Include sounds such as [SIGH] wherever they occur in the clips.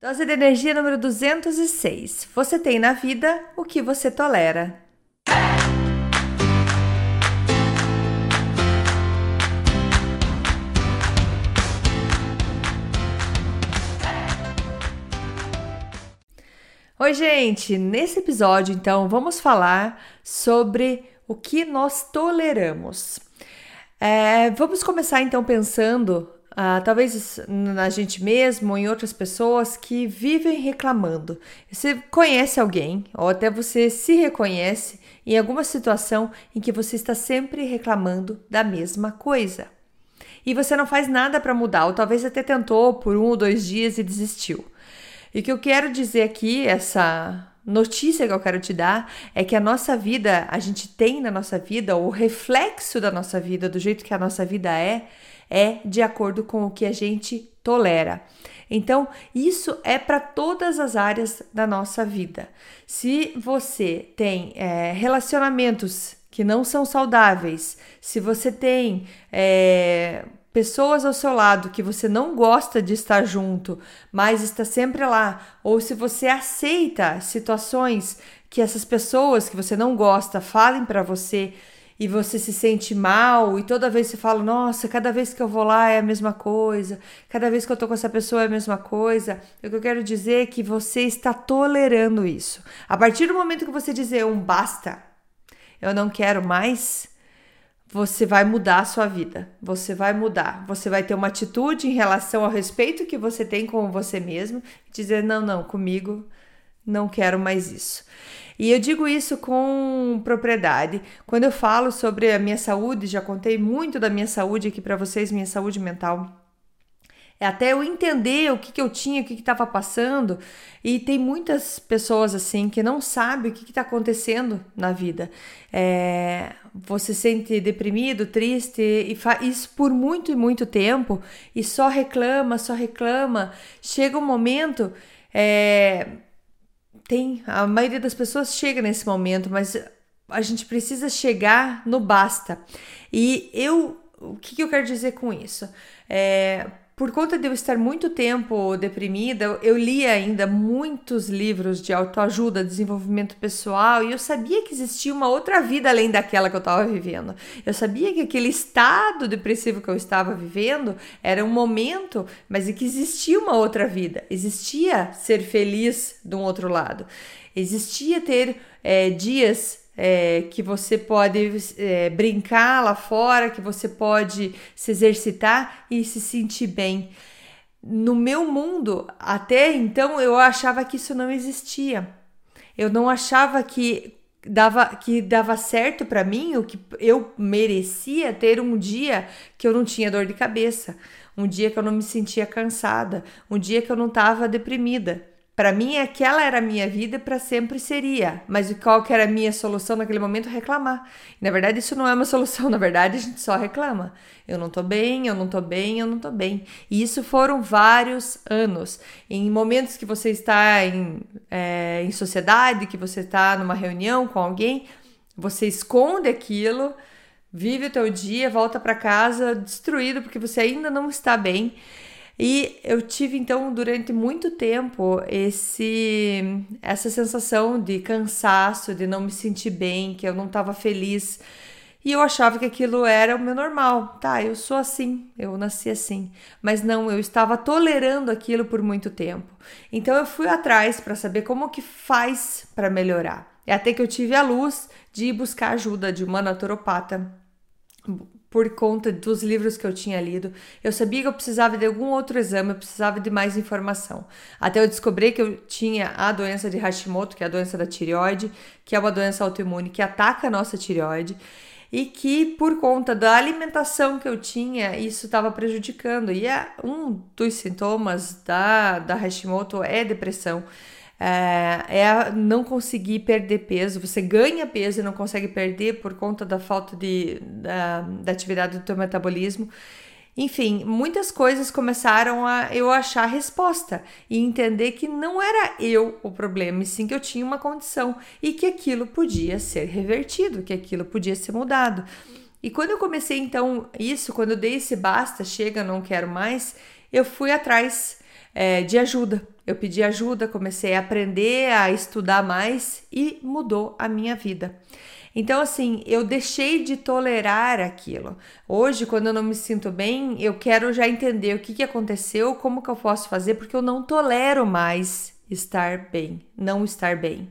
Dose de energia número 206. Você tem na vida o que você tolera. Oi, gente! Nesse episódio, então, vamos falar sobre o que nós toleramos. É, vamos começar então pensando ah, talvez na gente mesmo ou em outras pessoas que vivem reclamando. Você conhece alguém, ou até você se reconhece em alguma situação em que você está sempre reclamando da mesma coisa. E você não faz nada para mudar, ou talvez até tentou por um ou dois dias e desistiu. E o que eu quero dizer aqui, essa notícia que eu quero te dar, é que a nossa vida, a gente tem na nossa vida, o reflexo da nossa vida, do jeito que a nossa vida é, é de acordo com o que a gente tolera. Então, isso é para todas as áreas da nossa vida. Se você tem é, relacionamentos que não são saudáveis, se você tem é, pessoas ao seu lado que você não gosta de estar junto, mas está sempre lá, ou se você aceita situações que essas pessoas que você não gosta falem para você e você se sente mal e toda vez você fala, nossa, cada vez que eu vou lá é a mesma coisa, cada vez que eu tô com essa pessoa é a mesma coisa. O que eu quero dizer é que você está tolerando isso. A partir do momento que você dizer um basta, eu não quero mais, você vai mudar a sua vida. Você vai mudar. Você vai ter uma atitude em relação ao respeito que você tem com você mesmo, dizer não, não, comigo não quero mais isso. E eu digo isso com propriedade. Quando eu falo sobre a minha saúde, já contei muito da minha saúde aqui para vocês, minha saúde mental. É até eu entender o que, que eu tinha, o que estava passando. E tem muitas pessoas assim que não sabem o que está acontecendo na vida. É, você se sente deprimido, triste e faz isso por muito e muito tempo e só reclama, só reclama. Chega um momento. É, tem, a maioria das pessoas chega nesse momento, mas a gente precisa chegar no basta. E eu, o que, que eu quero dizer com isso? É, por conta de eu estar muito tempo deprimida, eu li ainda muitos livros de autoajuda, desenvolvimento pessoal, e eu sabia que existia uma outra vida além daquela que eu estava vivendo. Eu sabia que aquele estado depressivo que eu estava vivendo era um momento, mas que existia uma outra vida. Existia ser feliz de um outro lado. Existia ter é, dias é, que você pode é, brincar lá fora, que você pode se exercitar e se sentir bem. No meu mundo, até então, eu achava que isso não existia. Eu não achava que dava que dava certo para mim, o que eu merecia ter um dia que eu não tinha dor de cabeça, um dia que eu não me sentia cansada, um dia que eu não estava deprimida. Para mim, aquela era a minha vida para sempre seria. Mas qual que era a minha solução naquele momento? Reclamar. E, na verdade, isso não é uma [LAUGHS] solução. Na verdade, a gente só reclama. Eu não tô bem, eu não tô bem, eu não tô bem. E isso foram vários anos. Em momentos que você está em, é, em sociedade, que você está numa reunião com alguém, você esconde aquilo, vive o teu dia, volta para casa destruído porque você ainda não está bem. E eu tive então durante muito tempo esse essa sensação de cansaço, de não me sentir bem, que eu não estava feliz. E eu achava que aquilo era o meu normal. Tá, eu sou assim, eu nasci assim. Mas não, eu estava tolerando aquilo por muito tempo. Então eu fui atrás para saber como que faz para melhorar. É até que eu tive a luz de buscar ajuda de uma naturopata por conta dos livros que eu tinha lido. Eu sabia que eu precisava de algum outro exame, eu precisava de mais informação. Até eu descobri que eu tinha a doença de Hashimoto, que é a doença da tireoide, que é uma doença autoimune que ataca a nossa tireoide e que por conta da alimentação que eu tinha, isso estava prejudicando. E é um dos sintomas da, da Hashimoto é depressão é, é não conseguir perder peso. Você ganha peso e não consegue perder por conta da falta de, da, da atividade do teu metabolismo. Enfim, muitas coisas começaram a eu achar resposta e entender que não era eu o problema, e sim que eu tinha uma condição e que aquilo podia ser revertido, que aquilo podia ser mudado. E quando eu comecei então isso, quando eu dei esse basta, chega, não quero mais, eu fui atrás é, de ajuda. Eu pedi ajuda, comecei a aprender, a estudar mais e mudou a minha vida. Então, assim, eu deixei de tolerar aquilo. Hoje, quando eu não me sinto bem, eu quero já entender o que, que aconteceu, como que eu posso fazer, porque eu não tolero mais estar bem, não estar bem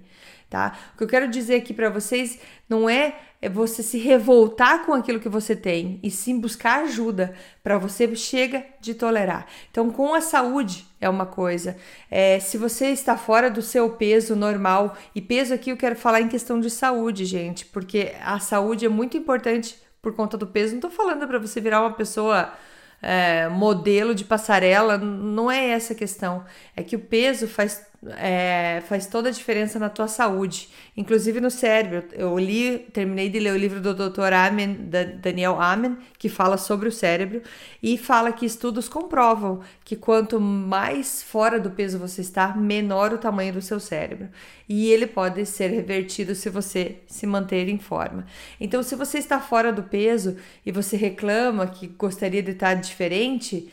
tá? O que eu quero dizer aqui para vocês não é, é você se revoltar com aquilo que você tem, e sim buscar ajuda para você chega de tolerar. Então, com a saúde é uma coisa. É, se você está fora do seu peso normal, e peso aqui eu quero falar em questão de saúde, gente, porque a saúde é muito importante por conta do peso. Não tô falando para você virar uma pessoa é, modelo de passarela, não é essa a questão. É que o peso faz é, faz toda a diferença na tua saúde, inclusive no cérebro. Eu li, terminei de ler o livro do Dr. Amen, da Daniel Amen, que fala sobre o cérebro e fala que estudos comprovam que quanto mais fora do peso você está, menor o tamanho do seu cérebro. E ele pode ser revertido se você se manter em forma. Então, se você está fora do peso e você reclama que gostaria de estar diferente,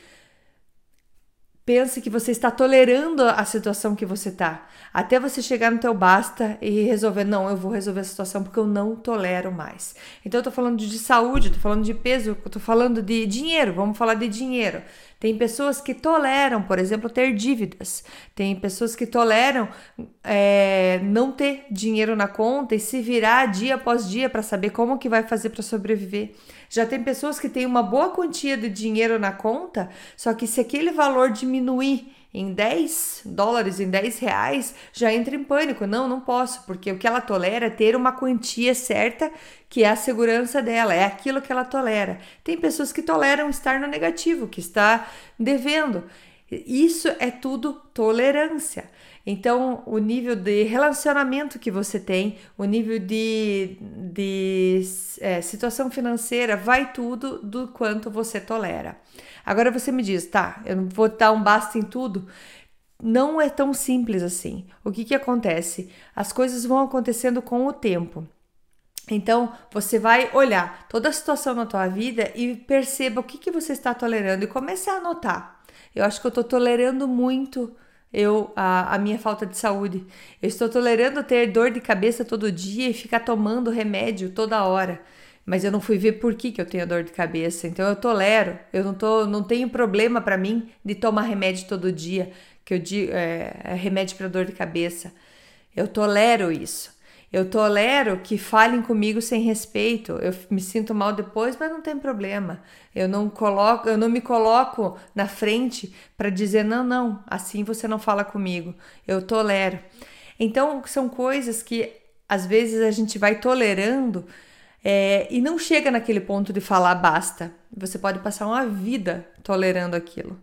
Pense que você está tolerando a situação que você está, até você chegar no teu basta e resolver, não, eu vou resolver a situação porque eu não tolero mais. Então eu tô falando de saúde, tô falando de peso, tô falando de dinheiro, vamos falar de dinheiro. Tem pessoas que toleram, por exemplo, ter dívidas. Tem pessoas que toleram é, não ter dinheiro na conta e se virar dia após dia para saber como que vai fazer para sobreviver. Já tem pessoas que têm uma boa quantia de dinheiro na conta, só que se aquele valor diminuir em 10 dólares, em 10 reais, já entra em pânico. Não, não posso, porque o que ela tolera é ter uma quantia certa que é a segurança dela, é aquilo que ela tolera. Tem pessoas que toleram estar no negativo, que está devendo. Isso é tudo tolerância. Então, o nível de relacionamento que você tem, o nível de, de é, situação financeira, vai tudo do quanto você tolera. Agora você me diz, tá, eu vou dar um basta em tudo. Não é tão simples assim. O que, que acontece? As coisas vão acontecendo com o tempo. Então, você vai olhar toda a situação na tua vida e perceba o que, que você está tolerando e comece a anotar. Eu acho que eu estou tolerando muito eu a, a, minha falta de saúde. Eu estou tolerando ter dor de cabeça todo dia e ficar tomando remédio toda hora mas eu não fui ver por que, que eu tenho dor de cabeça. Então eu tolero, eu não, tô, não tenho problema para mim de tomar remédio todo dia, que eu digo é, é remédio para dor de cabeça. Eu tolero isso. Eu tolero que falem comigo sem respeito. Eu me sinto mal depois, mas não tem problema. Eu não coloco, eu não me coloco na frente para dizer não, não, assim você não fala comigo. Eu tolero. Então são coisas que às vezes a gente vai tolerando é, e não chega naquele ponto de falar basta. Você pode passar uma vida tolerando aquilo.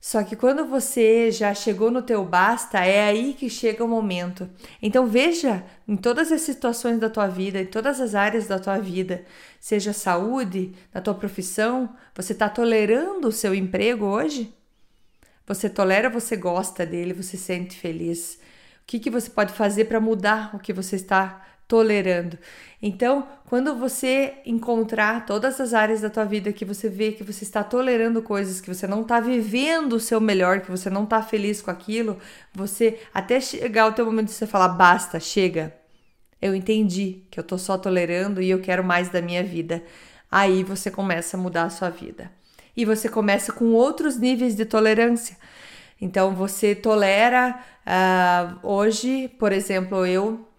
Só que quando você já chegou no teu basta, é aí que chega o momento. Então veja em todas as situações da tua vida, em todas as áreas da tua vida, seja saúde, na tua profissão, você está tolerando o seu emprego hoje? Você tolera, você gosta dele, você se sente feliz. O que, que você pode fazer para mudar o que você está tolerando. Então, quando você encontrar todas as áreas da tua vida que você vê que você está tolerando coisas, que você não está vivendo o seu melhor, que você não está feliz com aquilo, você até chegar o teu momento de você falar basta, chega. Eu entendi que eu tô só tolerando e eu quero mais da minha vida. Aí você começa a mudar a sua vida. E você começa com outros níveis de tolerância. Então você tolera uh, hoje, por exemplo, eu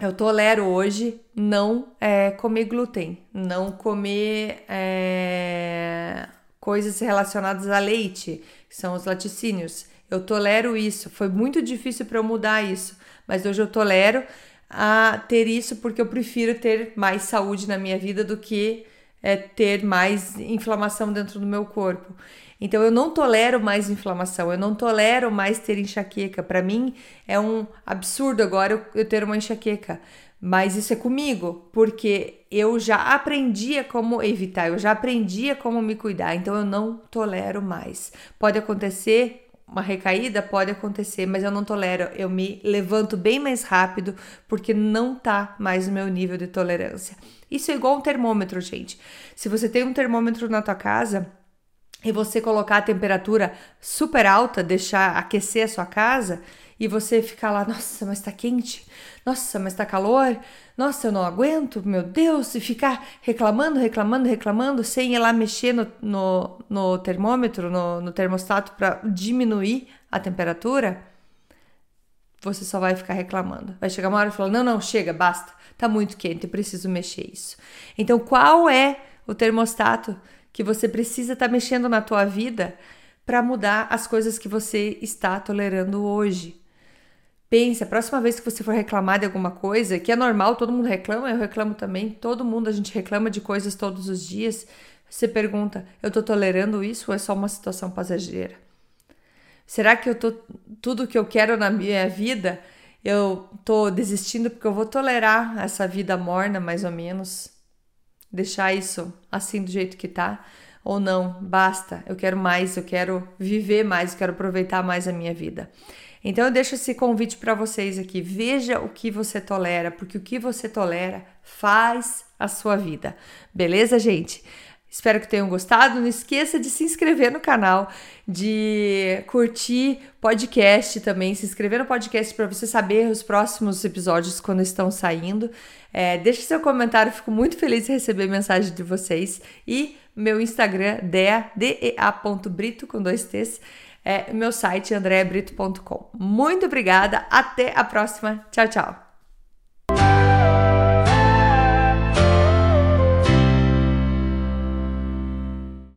eu tolero hoje não é, comer glúten, não comer é, coisas relacionadas a leite, que são os laticínios. Eu tolero isso. Foi muito difícil para eu mudar isso, mas hoje eu tolero a ter isso porque eu prefiro ter mais saúde na minha vida do que é, ter mais inflamação dentro do meu corpo. Então eu não tolero mais inflamação, eu não tolero mais ter enxaqueca. Para mim é um absurdo agora eu, eu ter uma enxaqueca. Mas isso é comigo, porque eu já aprendia como evitar, eu já aprendia como me cuidar, então eu não tolero mais. Pode acontecer uma recaída, pode acontecer, mas eu não tolero. Eu me levanto bem mais rápido porque não tá mais no meu nível de tolerância. Isso é igual um termômetro, gente. Se você tem um termômetro na tua casa, e você colocar a temperatura super alta, deixar aquecer a sua casa e você ficar lá, nossa, mas tá quente, nossa, mas tá calor, nossa, eu não aguento, meu Deus, e ficar reclamando, reclamando, reclamando, sem ir lá mexer no, no, no termômetro, no, no termostato para diminuir a temperatura, você só vai ficar reclamando. Vai chegar uma hora e falar: não, não, chega, basta, tá muito quente, preciso mexer isso. Então, qual é o termostato que você precisa estar tá mexendo na tua vida para mudar as coisas que você está tolerando hoje? Pense, a próxima vez que você for reclamar de alguma coisa, que é normal, todo mundo reclama, eu reclamo também, todo mundo a gente reclama de coisas todos os dias. Você pergunta: eu tô tolerando isso ou é só uma situação passageira? Será que eu tô tudo que eu quero na minha vida, eu tô desistindo porque eu vou tolerar essa vida morna, mais ou menos? Deixar isso assim do jeito que tá? Ou não, basta, eu quero mais, eu quero viver mais, eu quero aproveitar mais a minha vida. Então eu deixo esse convite para vocês aqui. Veja o que você tolera, porque o que você tolera faz a sua vida. Beleza, gente? Espero que tenham gostado. Não esqueça de se inscrever no canal, de curtir podcast também, se inscrever no podcast para você saber os próximos episódios quando estão saindo. É, deixe seu comentário, fico muito feliz de receber mensagem de vocês. E meu Instagram, dea.brito com dois T's é meu site andreabrito.com. Muito obrigada, até a próxima. Tchau, tchau.